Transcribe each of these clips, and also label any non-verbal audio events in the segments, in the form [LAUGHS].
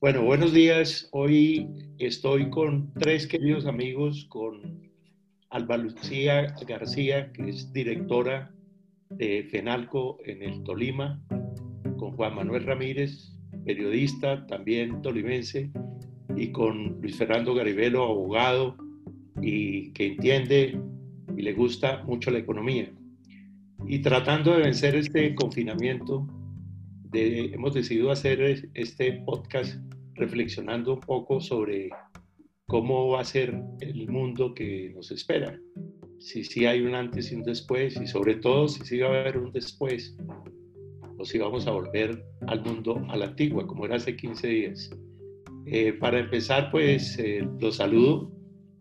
Bueno, buenos días. Hoy estoy con tres queridos amigos, con Alba Lucía García, que es directora de FENALCO en el Tolima, con Juan Manuel Ramírez, periodista también tolimense, y con Luis Fernando Garibelo, abogado y que entiende y le gusta mucho la economía. Y tratando de vencer este confinamiento, hemos decidido hacer este podcast reflexionando un poco sobre cómo va a ser el mundo que nos espera. Si sí hay un antes y un después, y sobre todo si sí va a haber un después, o si vamos a volver al mundo a la antigua, como era hace 15 días. Eh, para empezar, pues eh, los saludo,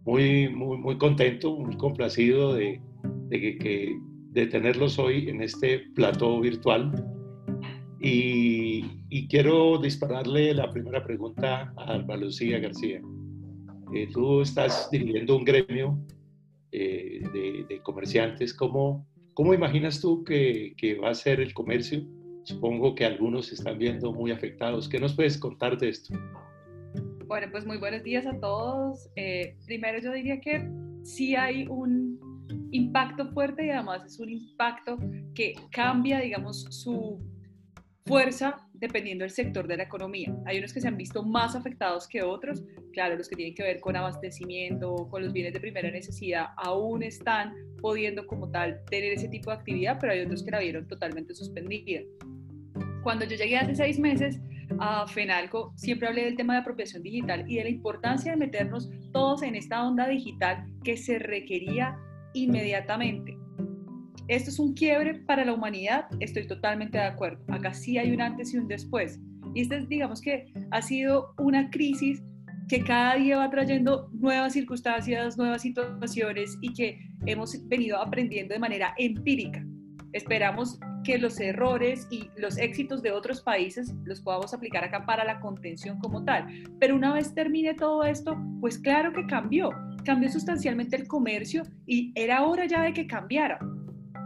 muy, muy, muy contento, muy complacido de, de, que, de tenerlos hoy en este plató virtual y, quiero dispararle la primera pregunta a Alba Lucía García. Eh, tú estás dirigiendo un gremio eh, de, comerciantes. ¿Cómo, ¿Cómo imaginas tú que, que, va a ser el comercio? Supongo que algunos se están viendo muy afectados. ¿Qué nos puedes contar de esto? Bueno, pues muy buenos días a todos. Eh, primero yo diría que sí hay un impacto fuerte y además es un impacto que cambia, digamos, su fuerza dependiendo del sector de la economía. Hay unos que se han visto más afectados que otros. Claro, los que tienen que ver con abastecimiento, con los bienes de primera necesidad, aún están pudiendo como tal tener ese tipo de actividad, pero hay otros que la vieron totalmente suspendida. Cuando yo llegué hace seis meses a FENALCO, siempre hablé del tema de apropiación digital y de la importancia de meternos todos en esta onda digital que se requería inmediatamente. Esto es un quiebre para la humanidad, estoy totalmente de acuerdo. Acá sí hay un antes y un después. Y esta digamos que ha sido una crisis que cada día va trayendo nuevas circunstancias, nuevas situaciones y que hemos venido aprendiendo de manera empírica. Esperamos que los errores y los éxitos de otros países los podamos aplicar acá para la contención como tal. Pero una vez termine todo esto, pues claro que cambió, cambió sustancialmente el comercio y era hora ya de que cambiara.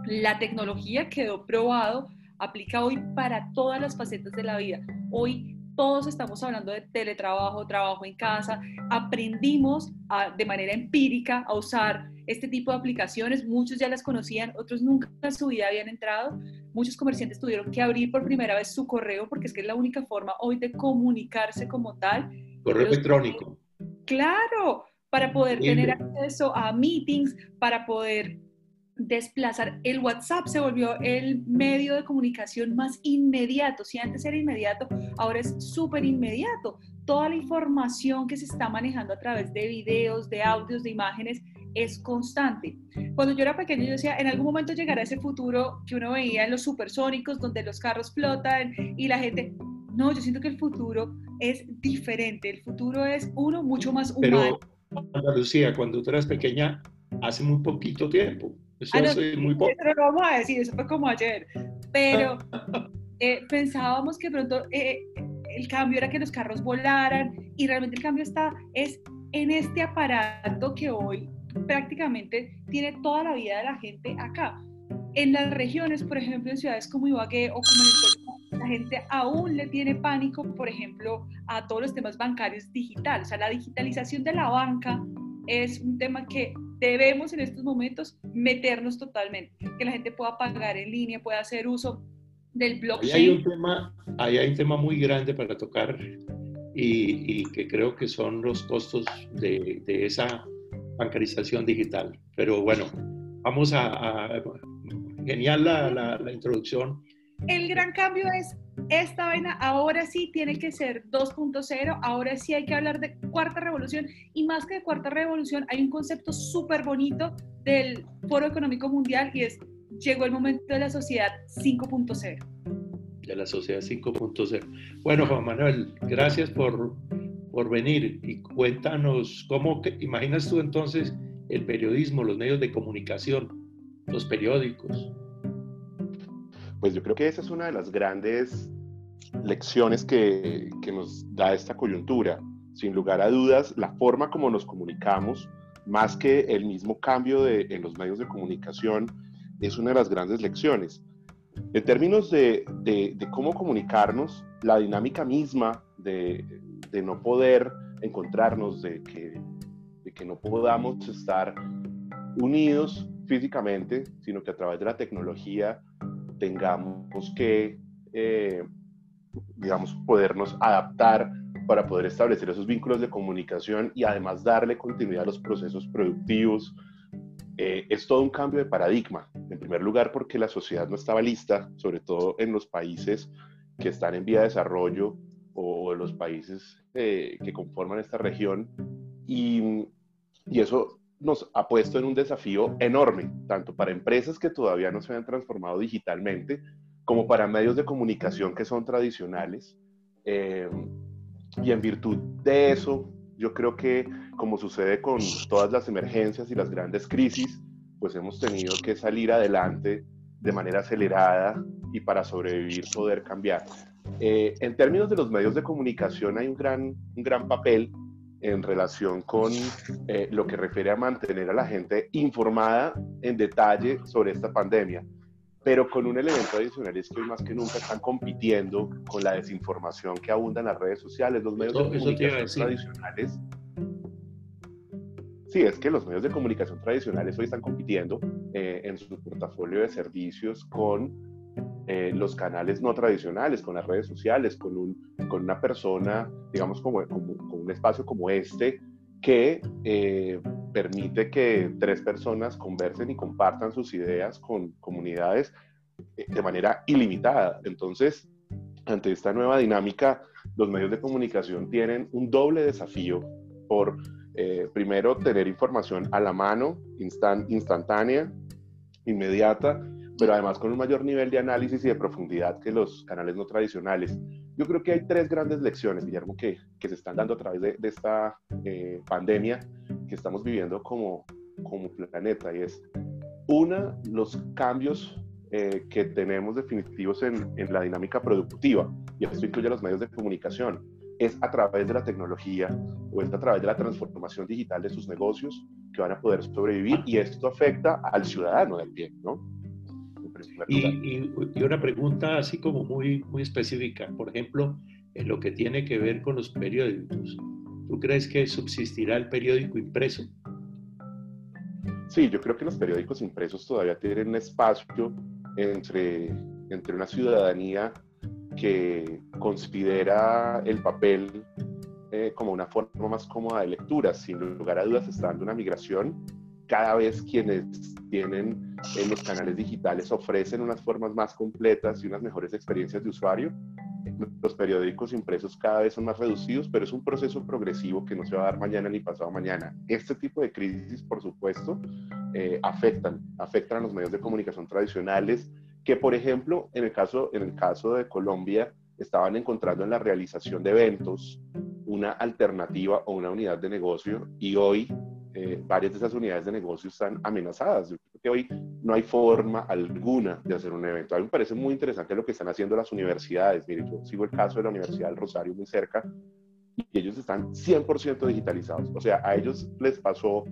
La tecnología quedó probado, aplica hoy para todas las facetas de la vida. Hoy todos estamos hablando de teletrabajo, trabajo en casa, aprendimos de manera empírica a usar este tipo de aplicaciones, muchos ya las conocían, otros nunca en su vida habían entrado, muchos comerciantes tuvieron que abrir por primera vez su correo porque es que es la única forma hoy de comunicarse como tal. Correo electrónico. Claro, para poder tener acceso a meetings, para poder desplazar. El WhatsApp se volvió el medio de comunicación más inmediato. Si antes era inmediato, ahora es súper inmediato. Toda la información que se está manejando a través de videos, de audios, de imágenes, es constante. Cuando yo era pequeño, yo decía, en algún momento llegará ese futuro que uno veía en los supersónicos, donde los carros flotan y la gente... No, yo siento que el futuro es diferente. El futuro es uno mucho más humano. Pero, Lucía, cuando tú eras pequeña, hace muy poquito tiempo, eso ah, muy poco. Eso lo vamos a decir, eso fue como ayer. Pero [LAUGHS] eh, pensábamos que pronto eh, el cambio era que los carros volaran y realmente el cambio está es en este aparato que hoy prácticamente tiene toda la vida de la gente acá. En las regiones, por ejemplo, en ciudades como Ibagué o como en el la gente aún le tiene pánico, por ejemplo, a todos los temas bancarios digitales. O sea, la digitalización de la banca es un tema que debemos en estos momentos meternos totalmente, que la gente pueda pagar en línea, pueda hacer uso del blockchain. Ahí hay un tema, hay un tema muy grande para tocar y, que creo que son los costos de, esa bancarización digital. Pero bueno, vamos a... genial la, la, la introducción. El gran cambio es esta vaina ahora sí tiene que ser 2.0, ahora sí hay que hablar de cuarta revolución y más que de cuarta revolución hay un concepto súper bonito del Foro Económico Mundial y es llegó el momento de la sociedad 5.0. De la sociedad 5.0. Bueno, Juan Manuel, gracias por, por venir y cuéntanos cómo imaginas tú entonces el periodismo, los medios de comunicación, los periódicos. Pues yo creo que esa es una de las grandes lecciones que, que, nos da esta coyuntura. Sin lugar a dudas, la forma como nos comunicamos, más que el mismo cambio de, en los medios de comunicación, es una de las grandes lecciones. En términos de, de, de cómo comunicarnos, la dinámica misma de, no poder encontrarnos, de que, de que no podamos estar unidos físicamente, sino que a través de la tecnología tengamos que, eh, digamos, podernos adaptar para poder establecer esos vínculos de comunicación y además darle continuidad a los procesos productivos. Eh, es todo un cambio de paradigma. En primer lugar, porque la sociedad no estaba lista, sobre todo en los países que están en vía de desarrollo o en los países eh, que conforman esta región. Y, y eso nos ha puesto en un desafío enorme, tanto para empresas que todavía no se han transformado digitalmente, como para medios de comunicación que son tradicionales. Eh, y en virtud de eso, yo creo que como sucede con todas las emergencias y las grandes crisis, pues hemos tenido que salir adelante de manera acelerada y para sobrevivir poder cambiar. Eh, en términos de los medios de comunicación hay un gran, un gran papel en relación con eh, lo que refiere a mantener a la gente informada en detalle sobre esta pandemia. Pero con un elemento adicional es que hoy más que nunca están compitiendo con la desinformación que abunda en las redes sociales, los medios de comunicación tradicionales. Sí, es que los medios de comunicación tradicionales hoy están compitiendo eh, en su portafolio de servicios con eh, los canales no tradicionales, con las redes sociales, con, un, con una persona, digamos, como, como, un espacio como este, que eh, permite que tres personas conversen y compartan sus ideas con comunidades eh, de manera ilimitada. Entonces, ante esta nueva dinámica, los medios de comunicación tienen un doble desafío por, primero, tener información a la mano, instantánea, inmediata, pero además con un mayor nivel de análisis y de profundidad que los canales no tradicionales. Yo creo que hay tres grandes lecciones, Guillermo, que, que se están dando a través de, de esta eh, pandemia que estamos viviendo como, como planeta. Y es, una, los cambios eh, que tenemos definitivos en, en, la dinámica productiva, y esto incluye los medios de comunicación, es a través de la tecnología o es a través de la transformación digital de sus negocios que van a poder sobrevivir y esto afecta al ciudadano del ¿no? Y, una pregunta así como muy, muy específica, por ejemplo, en lo que tiene que ver con los periódicos. ¿Tú crees que subsistirá el periódico impreso? Sí, yo creo que los periódicos impresos todavía tienen un espacio entre, entre una ciudadanía que considera el papel eh, como una forma más cómoda de lectura. Sin lugar a dudas, está dando una migración cada vez quienes tienen en los canales digitales ofrecen unas formas más completas y unas mejores experiencias de usuario. Los periódicos impresos cada vez son más reducidos, pero es un proceso progresivo que no se va a dar mañana ni pasado mañana. Este tipo de crisis, por supuesto, eh, afectan, afectan a los medios de comunicación tradicionales, que por ejemplo, en el caso, en el caso de Colombia, estaban encontrando en la realización de eventos una alternativa o una unidad de negocio y hoy eh, varias de esas unidades de negocio están amenazadas. Que hoy no hay forma alguna de hacer un evento. A mí me parece muy interesante lo que están haciendo las universidades. Mire, yo sigo el caso de la Universidad del Rosario muy cerca y ellos están 100% digitalizados. O sea, a ellos les pasó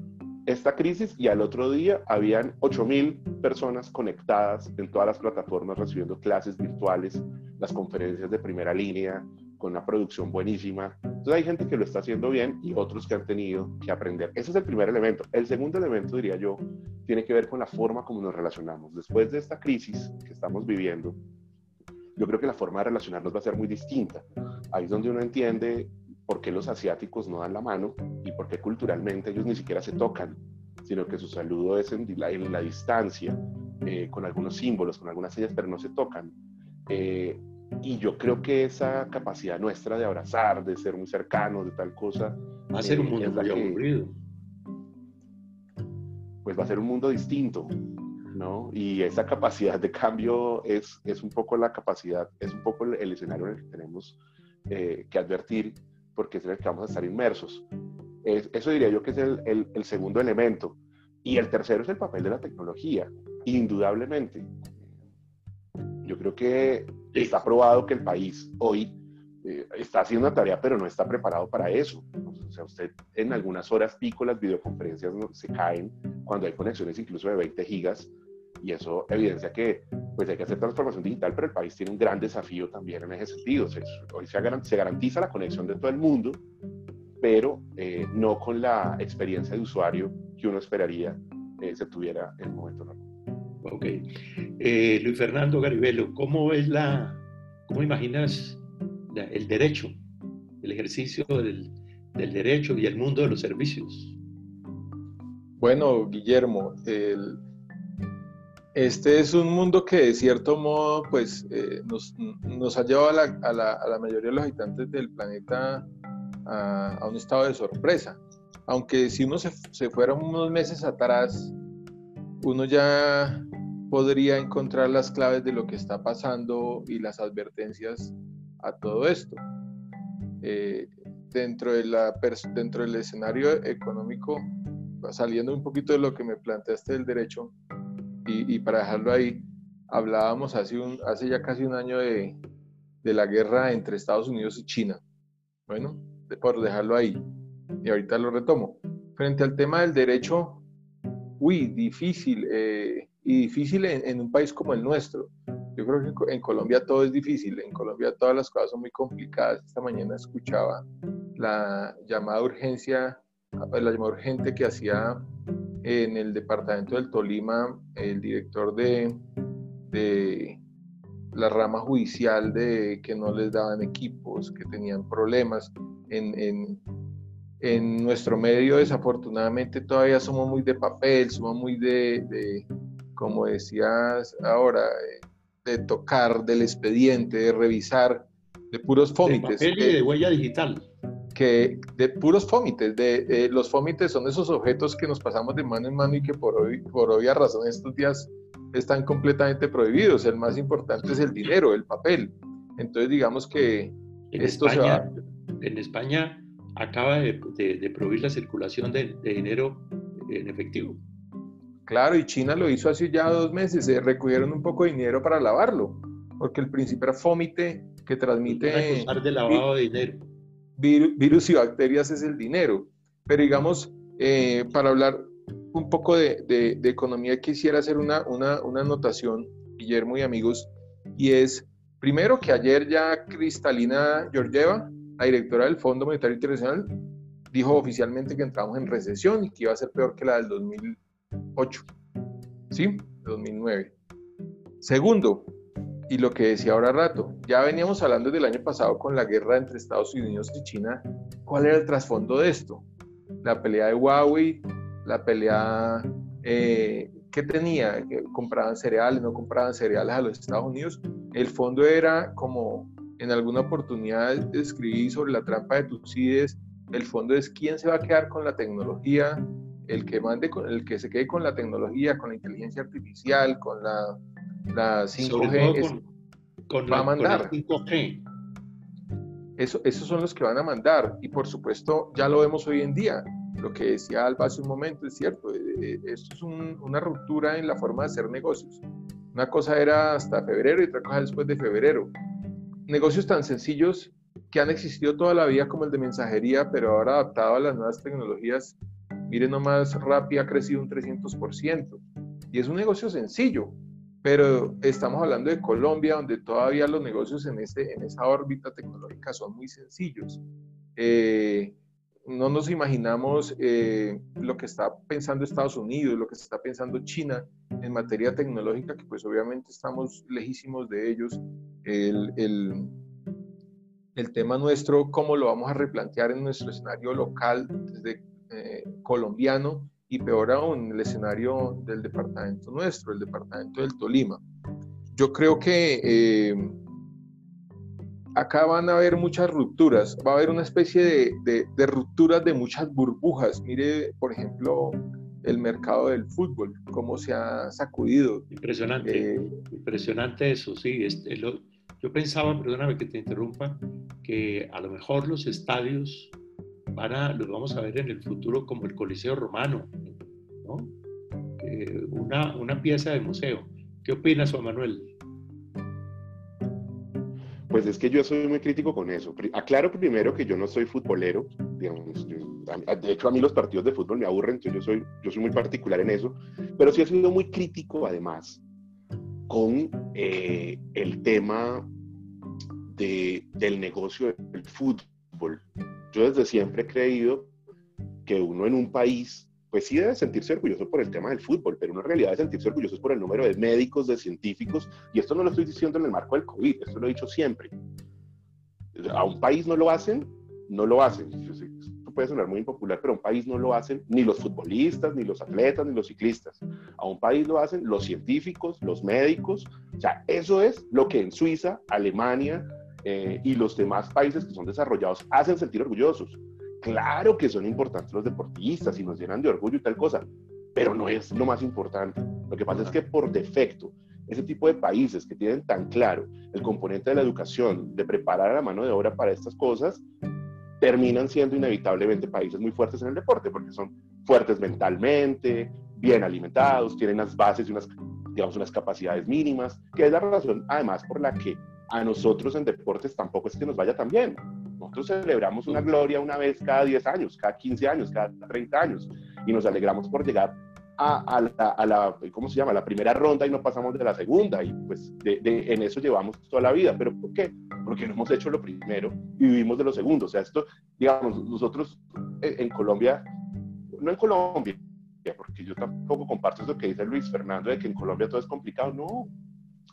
esta crisis y al otro día habían 8.000 personas conectadas en todas las plataformas recibiendo clases virtuales, las conferencias de primera línea, con una producción buenísima. Entonces hay gente que lo está haciendo bien y otros que han tenido que aprender. Ese es el primer elemento. El segundo elemento, diría yo, tiene que ver con la forma como nos relacionamos. Después de esta crisis que estamos viviendo, yo creo que la forma de relacionarnos va a ser muy distinta. Ahí es donde uno entiende por qué los asiáticos no dan la mano y por qué culturalmente ellos ni siquiera se tocan, sino que su saludo es en la, en la distancia, eh, con algunos símbolos, con algunas señas, pero no se tocan. Eh, y yo creo que esa capacidad nuestra de abrazar, de ser muy cercanos, de tal cosa. Va a ser un mundo muy aburrido. Pues va a ser un mundo distinto, ¿no? Y esa capacidad de cambio es, es un poco la capacidad, es un poco el, escenario en el que tenemos eh, que advertir, porque es en el que vamos a estar inmersos. eso diría yo que es el, el, el segundo elemento. Y el tercero es el papel de la tecnología, indudablemente. Yo creo que está probado que el país hoy eh, está haciendo una tarea, pero no está preparado para eso. O sea, usted en algunas horas pico las videoconferencias se caen cuando hay conexiones incluso de 20 gigas y eso evidencia que pues hay que hacer transformación digital, pero el país tiene un gran desafío también en ese sentido. hoy se, garantiza la conexión de todo el mundo, pero eh, no con la experiencia de usuario que uno esperaría eh, se tuviera en el momento normal. Ok. Eh, Luis Fernando Garibello, ¿cómo es la, cómo imaginas el derecho, el ejercicio del, derecho y el mundo de los servicios? Bueno, Guillermo, este es un mundo que de cierto modo pues, eh, nos, ha llevado a la, mayoría de los habitantes del planeta a, a un estado de sorpresa. Aunque si uno se, se, fuera unos meses atrás, uno ya podría encontrar las claves de lo que está pasando y las advertencias a todo esto. Eh, dentro, de la, dentro del escenario económico, saliendo un poquito de lo que me planteaste del derecho, y, para dejarlo ahí, hablábamos hace, un, hace ya casi un año de, de la guerra entre Estados Unidos y China. Bueno, por dejarlo ahí. Y ahorita lo retomo. Frente al tema del derecho, uy, difícil, eh, y difícil en, un país como el nuestro. Yo creo que en Colombia todo es difícil, en Colombia todas las cosas son muy complicadas. Esta mañana escuchaba la llamada urgencia, la llamada urgente que hacía en el departamento del Tolima el director de, de la rama judicial de que no les daban equipos, que tenían problemas. En, en, nuestro medio, desafortunadamente, todavía somos muy de papel, somos muy de como decías ahora, de tocar del expediente, de revisar, de puros fómites. De papel y de huella digital que de puros fómites, de, los fómites son esos objetos que nos pasamos de mano en mano y que por, hoy, por obvia razón estos días están completamente prohibidos. El más importante es el dinero, el papel. Entonces digamos que en esto España, se va... En España acaba de, de, prohibir la circulación de, de, dinero en efectivo. Claro, y China lo hizo hace ya dos meses, se recogieron un poco de dinero para lavarlo, porque el principal fómite que transmite... de lavado de dinero virus y bacterias es el dinero. Pero digamos, eh, para hablar un poco de, de, economía, quisiera hacer una, una, una, anotación, Guillermo y amigos, y es, primero, que ayer ya Cristalina Georgieva, la directora del Fondo Monetario Internacional, dijo oficialmente que entramos en recesión y que iba a ser peor que la del 2008, ¿sí? 2009. Segundo, y lo que decía ahora rato, ya veníamos hablando del año pasado con la guerra entre Estados Unidos y China. ¿Cuál era el trasfondo de esto? La pelea de Huawei, la pelea eh, que tenía, que compraban cereales, no compraban cereales a los Estados Unidos. El fondo era como en alguna oportunidad escribí sobre la trampa de Tucídides. El fondo es quién se va a quedar con la tecnología, el que mande con, el que se quede con la tecnología, con la inteligencia artificial, con la la 5G va a mandar. 5G. Eso, esos son los que van a mandar y por supuesto ya lo vemos hoy en día. Lo que decía Alba hace un momento es cierto, eh, eh, esto es una ruptura en la forma de hacer negocios. Una cosa era hasta febrero y otra cosa después de febrero. Negocios tan sencillos que han existido toda la vida como el de mensajería, pero ahora adaptado a las nuevas tecnologías, miren nomás, Rappi ha crecido un 300%. Y es un negocio sencillo, pero estamos hablando de Colombia, donde todavía los negocios en, este, en esa órbita tecnológica son muy sencillos. Eh, no nos imaginamos eh, lo que está pensando Estados Unidos, lo que está pensando China en materia tecnológica, que pues obviamente estamos lejísimos de ellos. El, el, el tema nuestro, cómo lo vamos a replantear en nuestro escenario local, eh, colombiano, y peor aún el escenario del departamento nuestro, el departamento del Tolima. Yo creo que eh, acá van a haber muchas rupturas, va a haber una especie de, de, rupturas de muchas burbujas. Mire, por ejemplo, el mercado del fútbol, cómo se ha sacudido. Impresionante, eh, impresionante eso, sí. Este, yo pensaba, perdóname que te interrumpa, que a lo mejor los estadios van a, los vamos a ver en el futuro como el Coliseo Romano, ¿no? Eh, una, una, pieza de museo. ¿Qué opinas, Juan Manuel? Pues es que yo soy muy crítico con eso. Aclaro primero que yo no soy futbolero, de hecho a mí los partidos de fútbol me aburren, entonces yo soy, yo soy muy particular en eso, pero sí he sido muy crítico además con eh, el tema de, del negocio del fútbol. Yo desde siempre he creído que uno en un país pues sí debe sentirse orgulloso por el tema del fútbol, pero una realidad debe sentirse orgulloso por el número de médicos, de científicos, y esto no lo estoy diciendo en el marco del COVID, esto lo he dicho siempre. A un país no lo hacen, no lo hacen. Esto puede sonar muy impopular, pero a un país no lo hacen ni los futbolistas, ni los atletas, ni los ciclistas. A un país lo hacen los científicos, los médicos. O sea, eso es lo que en Suiza, Alemania eh, y los demás países que son desarrollados hacen sentir orgullosos. Claro que son importantes los deportistas y nos llenan de orgullo y tal cosa, pero no es lo más importante. Lo que pasa es que por defecto, ese tipo de países que tienen tan claro el componente de la educación, de preparar a la mano de obra para estas cosas, terminan siendo inevitablemente países muy fuertes en el deporte, porque son fuertes mentalmente, bien alimentados, tienen unas bases y unas, digamos, unas capacidades mínimas, que es la razón además por la que a nosotros en deportes tampoco es que nos vaya tan bien. Nosotros celebramos una gloria una vez cada 10 años, cada 15 años, cada 30 años y nos alegramos por llegar a, la, a, la, ¿cómo se llama? La primera ronda y no pasamos de la segunda y pues de, en eso llevamos toda la vida. ¿Pero por qué? Porque no hemos hecho lo primero y vivimos de lo segundo. O sea, esto, digamos, nosotros en Colombia, no en Colombia, porque yo tampoco comparto eso que dice Luis Fernando de que en Colombia todo es complicado. No,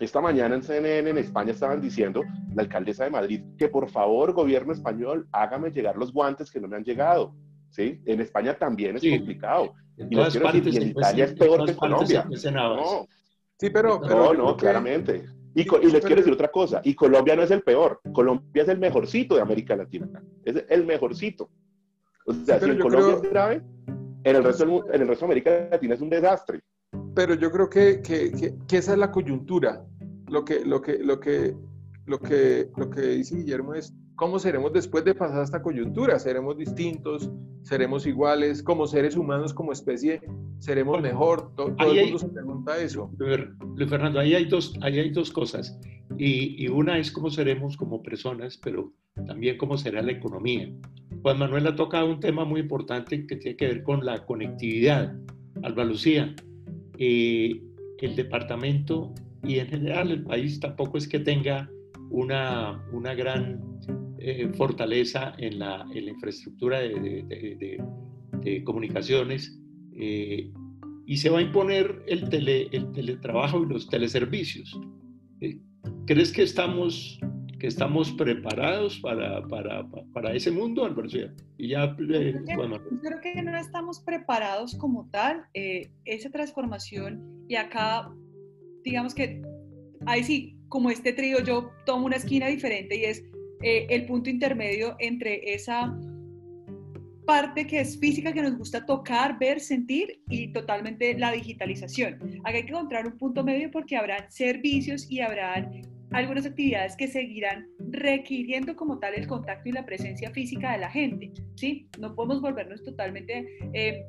esta mañana en CNN en España estaban diciendo, la alcaldesa de Madrid, que por favor, gobierno español, hágame llegar los guantes que no me han llegado. ¿Sí? En España también es complicado. En y, en Italia es peor que Colombia. No. Sí, pero, no, no, claramente. Y, y, les quiero decir otra cosa, y Colombia no es el peor, Colombia es el mejorcito de América Latina, es el mejorcito. O sea, si en Colombia es grave, en el, resto en el resto de América Latina es un desastre pero yo creo que, que, que, esa es la coyuntura. Lo que, lo, que, lo, que, lo, que, lo que dice Guillermo es, ¿cómo seremos después de pasar esta coyuntura? ¿Seremos distintos? ¿Seremos iguales? Como seres humanos, como especie, ¿seremos mejor? Todo, el mundo se pregunta eso. Luis Fernando, ahí hay dos, ahí hay dos cosas. Y, y, una es cómo seremos como personas, pero también cómo será la economía. Juan Manuel ha tocado un tema muy importante que tiene que ver con la conectividad. Alba Lucía, eh, el departamento y en general el país tampoco es que tenga una, una gran eh, fortaleza en la, en la infraestructura de, de, de, comunicaciones eh, y se va a imponer el, tele, el teletrabajo y los teleservicios. ¿Crees que estamos que estamos preparados para, para, para ese mundo, Álvaro. Y ya, eh, bueno. creo que no estamos preparados como tal, eh, esa transformación, y acá, digamos que, ahí sí, como este trío, yo tomo una esquina diferente y es eh, el punto intermedio entre esa parte que es física, que nos gusta tocar, ver, sentir y totalmente la digitalización. Acá hay que encontrar un punto medio porque habrá servicios y habrá algunas actividades que seguirán requiriendo como tal el contacto y la presencia física de la gente, ¿sí? No podemos volvernos totalmente, eh,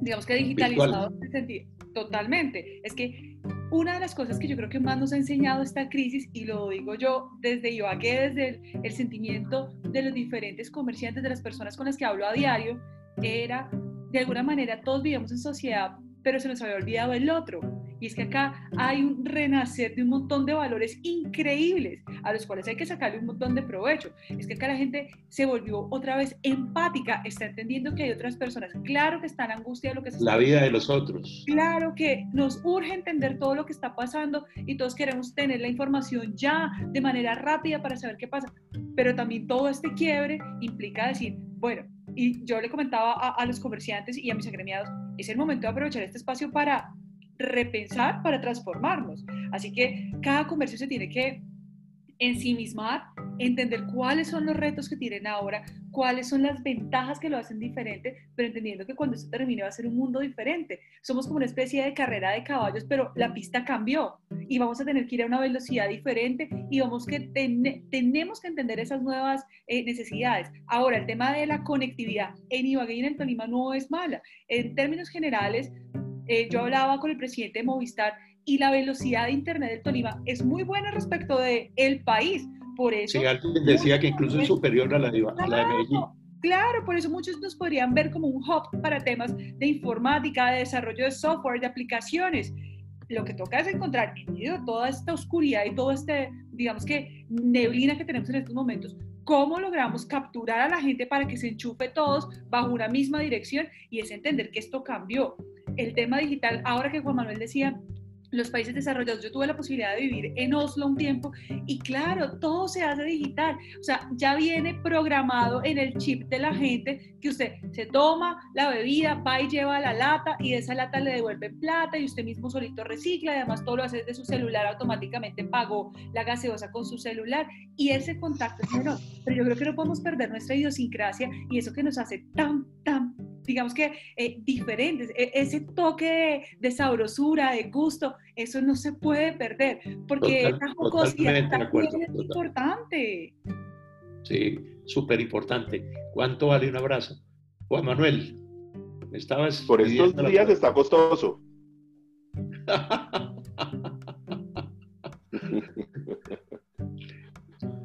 digamos que digitalizados en sentido, totalmente. Es que una de las cosas que yo creo que más nos ha enseñado esta crisis, y lo digo yo desde Ibagué, desde el, el sentimiento de los diferentes comerciantes, de las personas con las que hablo a diario, era, de alguna manera, todos vivimos en sociedad, pero se nos había olvidado el otro y es que acá hay un renacer de un montón de valores increíbles a los cuales hay que sacarle un montón de provecho. Es que acá la gente se volvió otra vez empática, está entendiendo que hay otras personas. Claro que están angustiados de lo que se La vida de los otros. Claro que nos urge entender todo lo que está pasando y todos queremos tener la información ya de manera rápida para saber qué pasa. Pero también todo este quiebre implica decir, bueno, y yo le comentaba a, a los comerciantes y a mis agremiados, es el momento de aprovechar este espacio para repensar para transformarnos. Así que cada comercio se tiene que ensimismar, entender cuáles son los retos que tienen ahora, cuáles son las ventajas que lo hacen diferente, pero entendiendo que cuando esto termine va a ser un mundo diferente. Somos como una especie de carrera de caballos, pero la pista cambió y vamos a tener que ir a una velocidad diferente y vamos que tenemos que entender esas nuevas eh, necesidades. Ahora, el tema de la conectividad en Ibagué y en el Tolima no es mala. En términos generales, eh, yo hablaba con el presidente de Movistar y la velocidad de Internet del Tolima es muy buena respecto del el país. Por eso... Sí, alguien decía que incluso es superior a la de, a la de Medellín. Claro, por eso muchos nos podrían ver como un hub para temas de informática, de desarrollo de software, de aplicaciones. Lo que toca es encontrar en medio de toda esta oscuridad y toda este, digamos que, neblina que tenemos en estos momentos, cómo logramos capturar a la gente para que se enchufe todos bajo una misma dirección y es entender que esto cambió. El tema digital, ahora que Juan Manuel decía, los países desarrollados. Yo tuve la posibilidad de vivir en Oslo un tiempo y claro, todo se hace digital. O sea, ya viene programado en el chip de la gente que usted se toma la bebida, va y lleva la lata y de esa lata le devuelven plata y usted mismo solito recicla. Además, todo lo hace desde su celular, automáticamente pagó la gaseosa con su celular y ese contacto es menor. Pero yo creo que no podemos perder nuestra idiosincrasia y eso que nos hace tan, tan digamos que eh, diferentes. E, ese toque de, sabrosura, de gusto, eso no se puede perder, porque esa jocosidad también es importante. Sí, súper importante. ¿Cuánto vale un abrazo? Juan Manuel, estabas... Por estos días está costoso. [LAUGHS]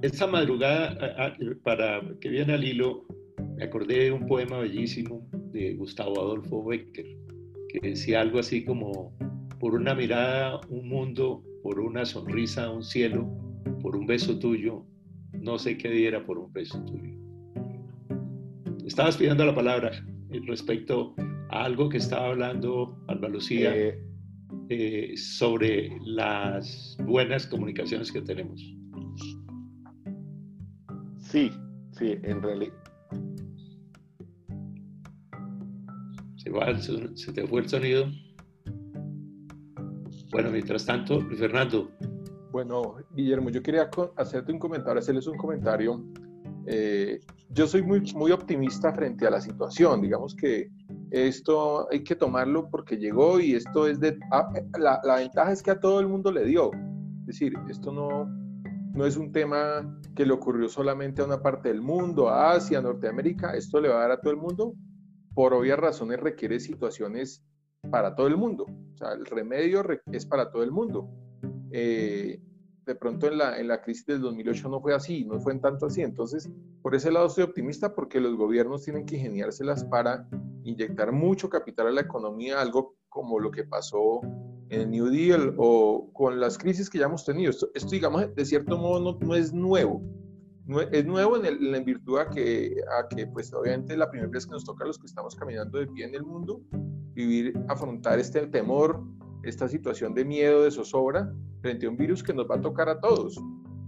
Esta madrugada, para que viene al hilo, me acordé de un poema bellísimo de Gustavo Adolfo Becker, que decía algo así como, por una mirada un mundo, por una sonrisa un cielo, por un beso tuyo, no sé qué diera por un beso tuyo. Estabas pidiendo la palabra respecto a algo que estaba hablando Alba Lucía eh, eh, sobre las buenas comunicaciones que tenemos. Sí, sí, en realidad se, te fue el sonido. Bueno, mientras tanto, Fernando. Bueno, Guillermo, yo quería hacerte un comentario, hacerles un comentario. Eh, yo soy muy, muy optimista frente a la situación. Digamos que esto hay que tomarlo porque llegó y esto es de... Ah, la, la, ventaja es que a todo el mundo le dio. Es decir, esto no, no es un tema que le ocurrió solamente a una parte del mundo, a Asia, a Norteamérica. Esto le va a dar a todo el mundo por obvias razones requiere situaciones para todo el mundo. O sea, el remedio es para todo el mundo. Eh, de pronto en la, en la crisis del 2008 no fue así, no fue en tanto así. Entonces, por ese lado estoy optimista porque los gobiernos tienen que ingeniárselas para inyectar mucho capital a la economía, algo como lo que pasó en el New Deal o con las crisis que ya hemos tenido. Esto, digamos, de cierto modo no, no es nuevo es nuevo en, el, en virtud a que, a que, pues obviamente la primera vez que nos toca a los que estamos caminando de pie en el mundo, vivir, afrontar este temor, esta situación de miedo, de zozobra, frente a un virus que nos va a tocar a todos.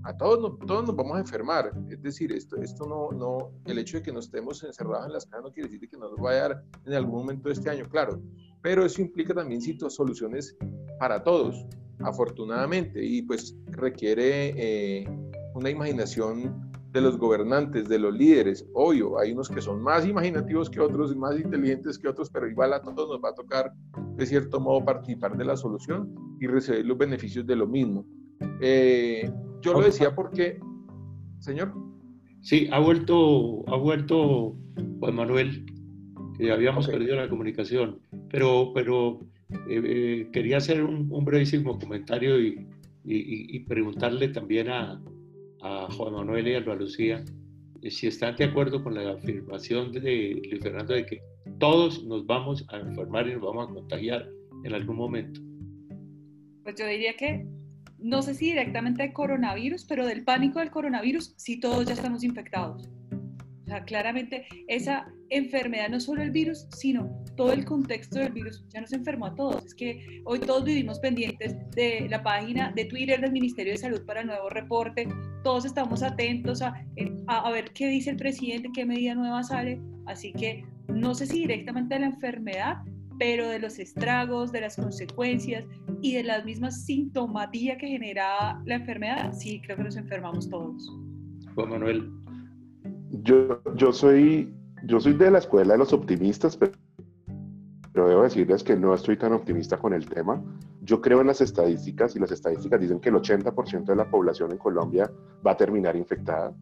A todos, nos, todos nos vamos a enfermar. Es decir, esto, esto no, no, el hecho de que nos estemos encerrados en las casas no quiere decir que nos vaya a dar en algún momento de este año, claro. Pero eso implica también soluciones para todos, afortunadamente, y pues requiere eh, una imaginación de los gobernantes, de los líderes. Obvio, hay unos que son más imaginativos que otros más inteligentes que otros, pero igual a todos nos va a tocar, de cierto modo, participar de la solución y recibir los beneficios de lo mismo. Eh, yo lo decía porque, señor. Sí, ha vuelto, ha vuelto Juan Manuel, que habíamos perdido la comunicación, pero, pero eh, eh, quería hacer un, brevísimo comentario y, y preguntarle también a, a Juan Manuel y a Lucía eh, si están de acuerdo con la afirmación de Luis Fernando de que todos nos vamos a enfermar y nos vamos a contagiar en algún momento. Pues yo diría que no sé si directamente de coronavirus, pero del pánico del coronavirus, si todos ya estamos infectados. O sea, claramente esa enfermedad, no solo el virus, sino todo el contexto del virus, ya nos enfermó a todos. Es que hoy todos vivimos pendientes de la página de Twitter del Ministerio de Salud para el nuevo reporte, todos estamos atentos a, a, ver qué dice el presidente, qué medida nueva sale. Así que no sé si directamente de la enfermedad, pero de los estragos, de las consecuencias y de la misma sintomatía que genera la enfermedad, sí, creo que nos enfermamos todos. Juan Manuel, yo, yo, soy, yo soy de la escuela de los optimistas, pero, pero debo decirles que no estoy tan optimista con el tema. Yo creo en las estadísticas y las estadísticas dicen que el 80% de la población en Colombia va a terminar infectada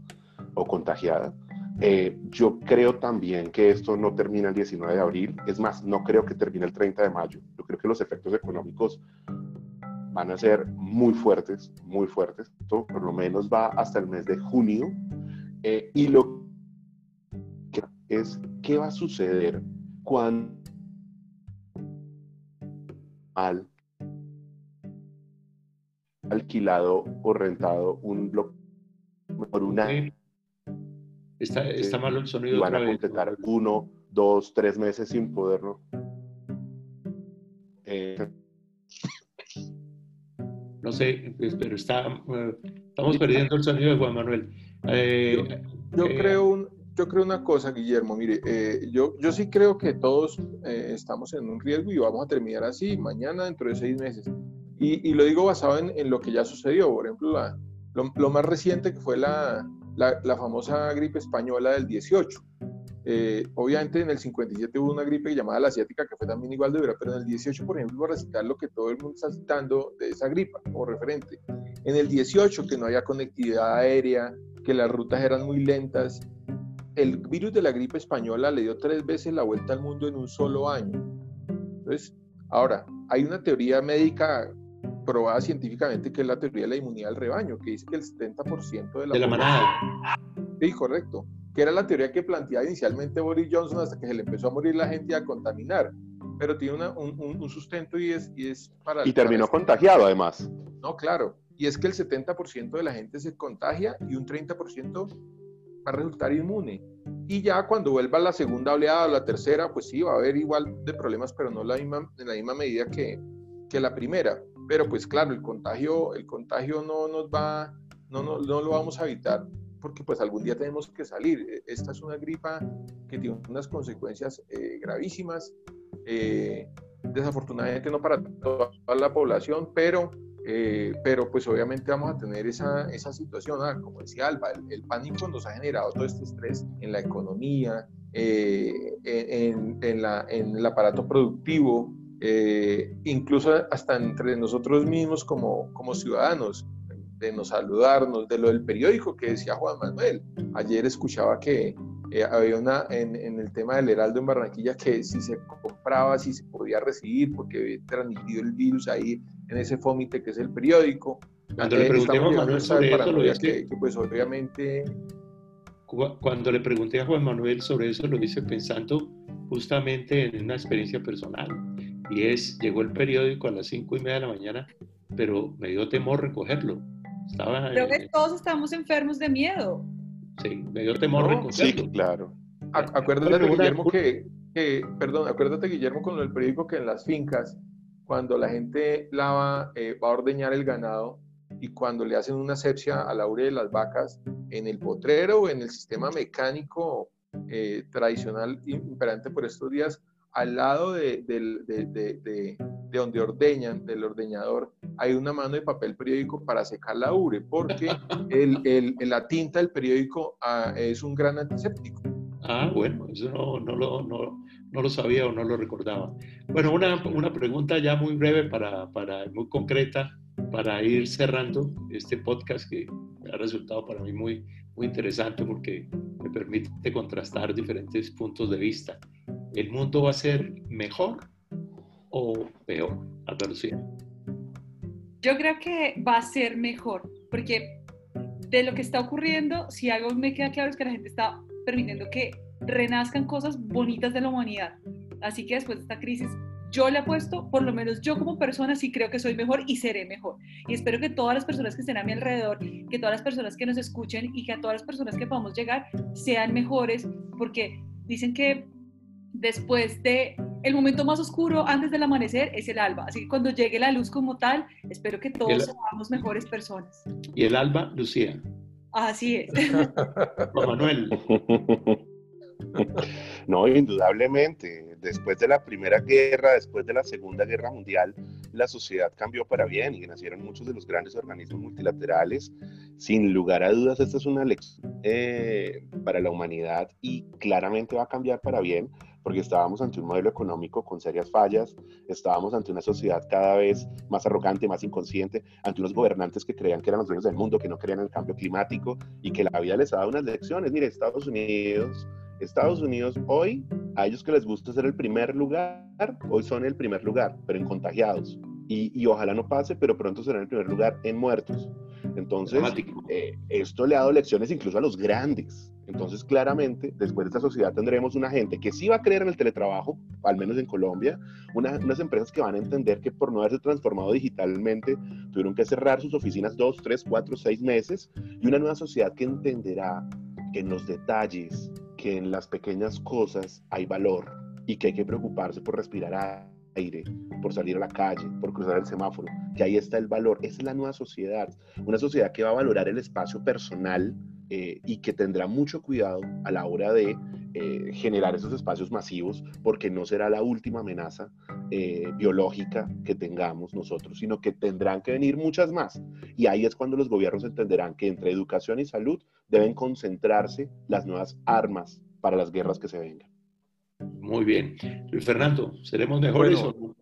o contagiada. Eh, yo creo también que esto no termina el 19 de abril, es más, no creo que termine el 30 de mayo. Yo creo que los efectos económicos van a ser muy fuertes, muy fuertes. Esto por lo menos va hasta el mes de junio. Eh, y lo es qué va a suceder cuando al alquilado o rentado un bloque por una Está, está malo el sonido. Y van a completar uno, dos, tres meses sin poderlo. Eh, no sé, pues, pero está, eh, estamos perdiendo el sonido de Juan Manuel. Eh, yo, creo un, yo creo una cosa, Guillermo, mire, yo, yo sí creo que todos estamos en un riesgo y vamos a terminar así mañana, dentro de seis meses. Y, y lo digo basado en, en, lo que ya sucedió, por ejemplo, la, lo, lo, más reciente que fue la, la, la famosa gripe española del 18. Eh, obviamente en el 57 hubo una gripe llamada la asiática que fue también igual de dura, pero en el 18, por ejemplo, voy a recitar lo que todo el mundo está citando de esa gripa como referente. En el 18, que no había conectividad aérea, que las rutas eran muy lentas, el virus de la gripe española le dio tres veces la vuelta al mundo en un solo año. Entonces, ahora, hay una teoría médica probada científicamente que es la teoría de la inmunidad del rebaño, que dice que el 70% de la, de la manada. Sí, correcto. Que era la teoría que planteaba inicialmente Boris Johnson hasta que se le empezó a morir la gente y a contaminar. Pero tiene una, un, un, sustento y es, y es para... Y terminó para contagiado además. No, claro. Y es que el 70% de la gente se contagia y un 30% va a resultar inmune. Y ya cuando vuelva la segunda oleada o la tercera, pues sí, va a haber igual de problemas, pero no la misma, en la misma medida que, que la primera. Pero pues claro, el contagio, el contagio no nos va, no, no, no lo vamos a evitar porque pues algún día tenemos que salir. E, esta es una gripa que tiene unas consecuencias eh, gravísimas, eh, desafortunadamente no para toda la población, pero, eh, pero pues obviamente vamos a tener esa, esa situación, como decía Alba, el, pánico nos ha generado todo este estrés en la economía, en, en, la, en el aparato productivo, eh, incluso hasta entre nosotros mismos como, como ciudadanos, de nos saludarnos, de lo del periódico que decía Juan Manuel. Ayer escuchaba que eh, había una en, en, el tema del Heraldo en Barranquilla que si se compraba, si se podía recibir, porque había transmitido el virus ahí en ese fómite que es el periódico. Cuando le eh, pregunté a Juan Manuel sobre eso, lo que, que, pues obviamente... Cuando le pregunté a Juan Manuel sobre eso, lo hice pensando justamente en una experiencia personal y es, llegó el periódico a las cinco y media de la mañana, pero me dio temor recogerlo. Estaba, Creo que todos estamos enfermos de miedo. Sí, me dio temor recogerlo. Sí, claro. Acuérdate, Guillermo, que, que, perdón, acuérdate, Guillermo, con el periódico que en las fincas, cuando la gente lava, eh, va a ordeñar el ganado y cuando le hacen una asepsia a la urea de las vacas, en el potrero o en el sistema mecánico eh, tradicional imperante por estos días, al lado de, donde ordeñan, del ordeñador, hay una mano de papel periódico para secar la ubre, porque el, la tinta del periódico ah, es un gran antiséptico. Ah, bueno, eso no, no, lo, no, no, lo, sabía o no lo recordaba. Bueno, una, una pregunta ya muy breve, para, para, muy concreta, para ir cerrando este podcast que ha resultado para mí muy, muy interesante porque me permite contrastar diferentes puntos de vista. ¿El mundo va a ser mejor o peor, Lucía? Yo creo que va a ser mejor, porque de lo que está ocurriendo, si algo me queda claro es que la gente está permitiendo que renazcan cosas bonitas de la humanidad. Así que después de esta crisis, yo le apuesto, por lo menos yo como persona sí creo que soy mejor y seré mejor. Y espero que todas las personas que estén a mi alrededor, que todas las personas que nos escuchen y que a todas las personas que podamos llegar sean mejores, porque dicen que después de el momento más oscuro antes del amanecer es el alba. Así que cuando llegue la luz como tal, espero que todos seamos mejores personas. ¿Y el alba, Lucía? Así es. [LAUGHS] Juan Manuel. [LAUGHS] No, indudablemente. Después de la Primera Guerra, después de la Segunda Guerra Mundial, la sociedad cambió para bien y nacieron muchos de los grandes organismos multilaterales. Sin lugar a dudas, esta es una lección eh, para la humanidad y claramente va a cambiar para bien porque estábamos ante un modelo económico con serias fallas, estábamos ante una sociedad cada vez más arrogante, más inconsciente, ante unos gobernantes que creían que eran los dueños del mundo, que no creían en el cambio climático y que la vida les ha dado unas lecciones. Mire, Estados Unidos, Estados Unidos hoy, a ellos que les gusta ser el primer lugar, hoy son el primer lugar, pero en contagiados. Y, y ojalá no pase, pero pronto serán el primer lugar en muertos. Entonces, eh, esto le ha dado lecciones incluso a los grandes. Entonces, claramente, después de esta sociedad tendremos una gente que sí va a creer en el teletrabajo, al menos en Colombia, unas empresas que van a entender que por no haberse transformado digitalmente, tuvieron que cerrar sus oficinas dos, tres, cuatro, seis meses, y una nueva sociedad que entenderá que en los detalles, que en las pequeñas cosas hay valor y que hay que preocuparse por respirar aire, por salir a la calle, por cruzar el semáforo, que ahí está el valor. Esa es la nueva sociedad, una sociedad que va a valorar el espacio personal eh, y que tendrá mucho cuidado a la hora de eh, generar esos espacios masivos, porque no será la última amenaza eh, biológica que tengamos nosotros, sino que tendrán que venir muchas más. Y ahí es cuando los gobiernos entenderán que entre educación y salud deben concentrarse las nuevas armas para las guerras que se vengan. Muy bien. Luis Fernando, ¿seremos mejores o no?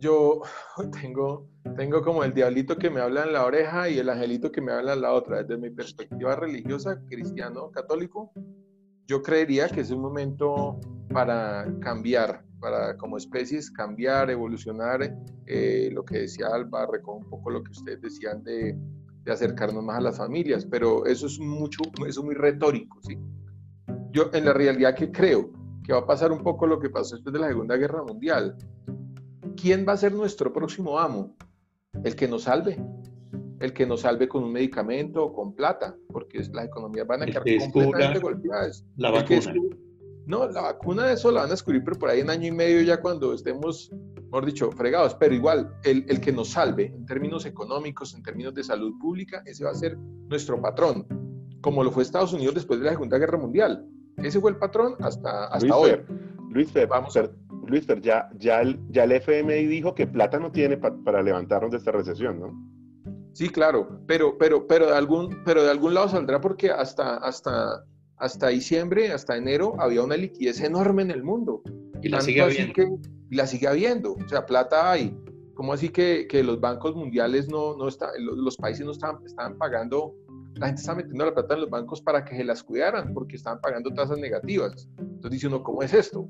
Yo [LAUGHS] tengo, tengo como el diablito que me habla en la oreja y el angelito que me habla en la otra. Desde mi perspectiva religiosa, cristiano, católico, yo creería que es un momento para cambiar, para como especies cambiar, evolucionar. Eh, lo que decía Alba, recoge un poco lo que ustedes decían de, de, acercarnos más a las familias, pero eso es mucho, eso es muy retórico, ¿sí? Yo en la realidad que creo que va a pasar un poco lo que pasó después de la Segunda Guerra Mundial. ¿Quién va a ser nuestro próximo amo? El que nos salve. El que nos salve con un medicamento o con plata, porque las economías van a quedar completamente golpeadas. La vacuna. no, la vacuna de eso la van a descubrir, pero por ahí en año y medio ya cuando estemos, mejor dicho, fregados. Pero igual, el, el que nos salve en términos económicos, en términos de salud pública, ese va a ser nuestro patrón, como lo fue Estados Unidos después de la Segunda Guerra Mundial ese fue el patrón hasta, hasta hoy. Luis Fer, vamos a Luis Fer, ya, ya, el, ya el FMI dijo que plata no tiene para levantarnos de esta recesión, ¿no? Sí, claro, pero, pero, pero, de algún, pero de algún lado saldrá porque hasta, hasta, hasta diciembre, hasta enero, había una liquidez enorme en el mundo. Y la sigue habiendo. y la sigue habiendo. O sea, plata hay. ¿Cómo así que, que los bancos mundiales no, no están, los, países no estaban, estaban pagando la gente está metiendo la plata en los bancos para que se las cuidaran porque estaban pagando tasas negativas. Entonces dice uno, ¿cómo es esto?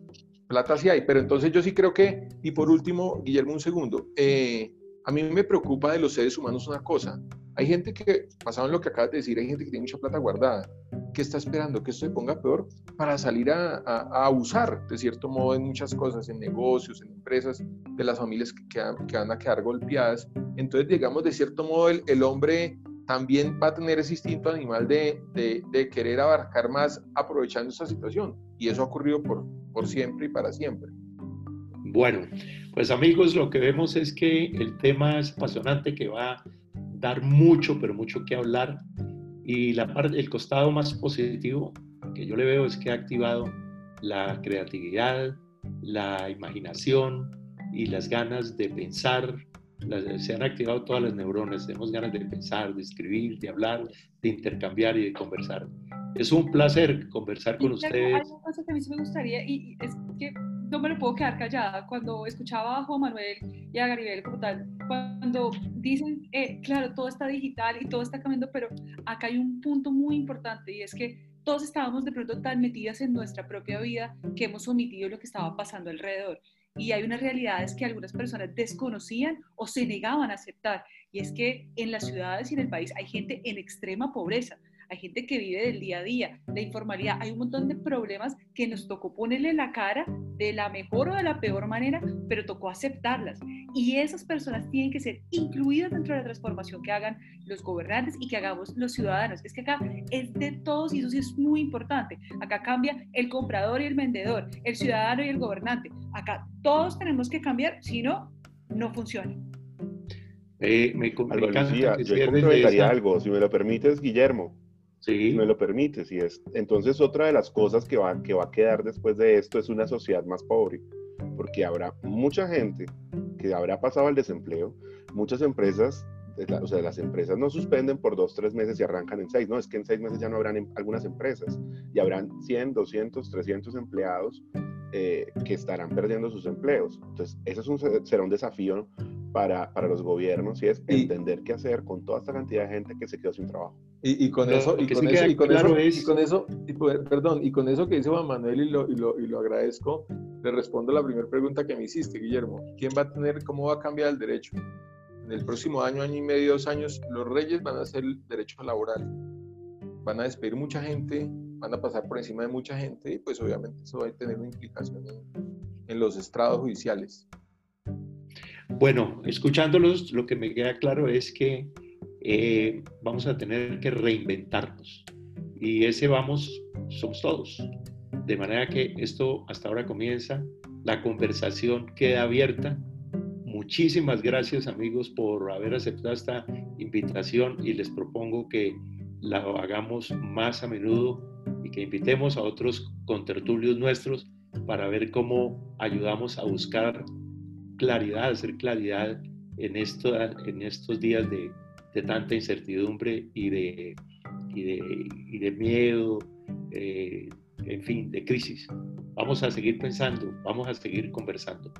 Plata sí hay, pero entonces yo sí creo que, y por último, Guillermo, un segundo, eh, a mí me preocupa de los seres humanos una cosa. Hay gente que, basado en lo que acabas de decir, hay gente que tiene mucha plata guardada, que está esperando que esto se ponga peor para salir a, a, abusar, de cierto modo, en muchas cosas, en negocios, en empresas, de las familias que, que van a quedar golpeadas. Entonces, digamos, de cierto modo, el, el hombre también va a tener ese instinto animal de, de, querer abarcar más aprovechando esa situación. Y eso ha ocurrido por, por siempre y para siempre. Bueno, pues amigos, lo que vemos es que el tema es apasionante, que va a dar mucho, pero mucho que hablar. Y la parte, el costado más positivo que yo le veo es que ha activado la creatividad, la imaginación y las ganas de pensar se han activado todas las neuronas, tenemos ganas de pensar, de escribir, de hablar, de intercambiar y de conversar. Es un placer conversar con ustedes. Hay una cosa que a mí sí me gustaría y es que no me lo puedo quedar callada cuando escuchaba a Juan Manuel y a Garibel como tal, cuando dicen, eh, claro, todo está digital y todo está cambiando, pero acá hay un punto muy importante y es que todos estábamos de pronto tan metidas en nuestra propia vida que hemos omitido lo que estaba pasando alrededor y hay unas realidades que algunas personas desconocían o se negaban a aceptar. Y es que en las ciudades y en el país hay gente en extrema pobreza, hay gente que vive del día a día, la informalidad, hay un montón de problemas que nos tocó ponerle la cara de la mejor o de la peor manera, pero tocó aceptarlas. Y esas personas tienen que ser incluidas dentro de la transformación que hagan los gobernantes y que hagamos los ciudadanos. Es que acá es de todos y eso sí es muy importante. Acá cambia el comprador y el vendedor, el ciudadano y el gobernante. Acá todos tenemos que cambiar, si no, no funciona. Eh, me, yo algo, si me lo permites, Guillermo. Sí. Me lo permite, si es. Entonces, otra de las cosas que va, que va a quedar después de esto es una sociedad más pobre, porque habrá mucha gente que habrá pasado al desempleo, muchas empresas, o sea, las empresas no suspenden por dos, tres meses y arrancan en seis, no, es que en seis meses ya no habrán em, algunas empresas y habrán 100, 200, 300 empleados eh, que estarán perdiendo sus empleos. Entonces, eso es un, será un desafío para, para, los gobiernos y es entender qué hacer con toda esta cantidad de gente que se quedó sin trabajo. Y, y con eso, y con eso, y con eso, y con eso, perdón, y con eso que dice Juan Manuel y lo, y lo, y lo agradezco, le respondo a la primera pregunta que me hiciste, Guillermo. ¿Quién va a tener, cómo va a cambiar el derecho? En el próximo año, año y medio, dos años, los reyes van a hacer el derecho laboral. Van a despedir mucha gente van a pasar por encima de mucha gente y pues obviamente eso va a tener una implicación en, los estrados judiciales. Bueno, escuchándolos, lo que me queda claro es que eh, vamos a tener que reinventarnos. Y ese vamos, somos todos. De manera que esto hasta ahora comienza, la conversación queda abierta. Muchísimas gracias amigos por haber aceptado esta invitación y les propongo que la hagamos más a menudo y que invitemos a otros contertulios nuestros para ver cómo ayudamos a buscar claridad, hacer claridad en, esto, en estos días de, tanta incertidumbre y de miedo, eh, en fin, de crisis. Vamos a seguir pensando, vamos a seguir conversando.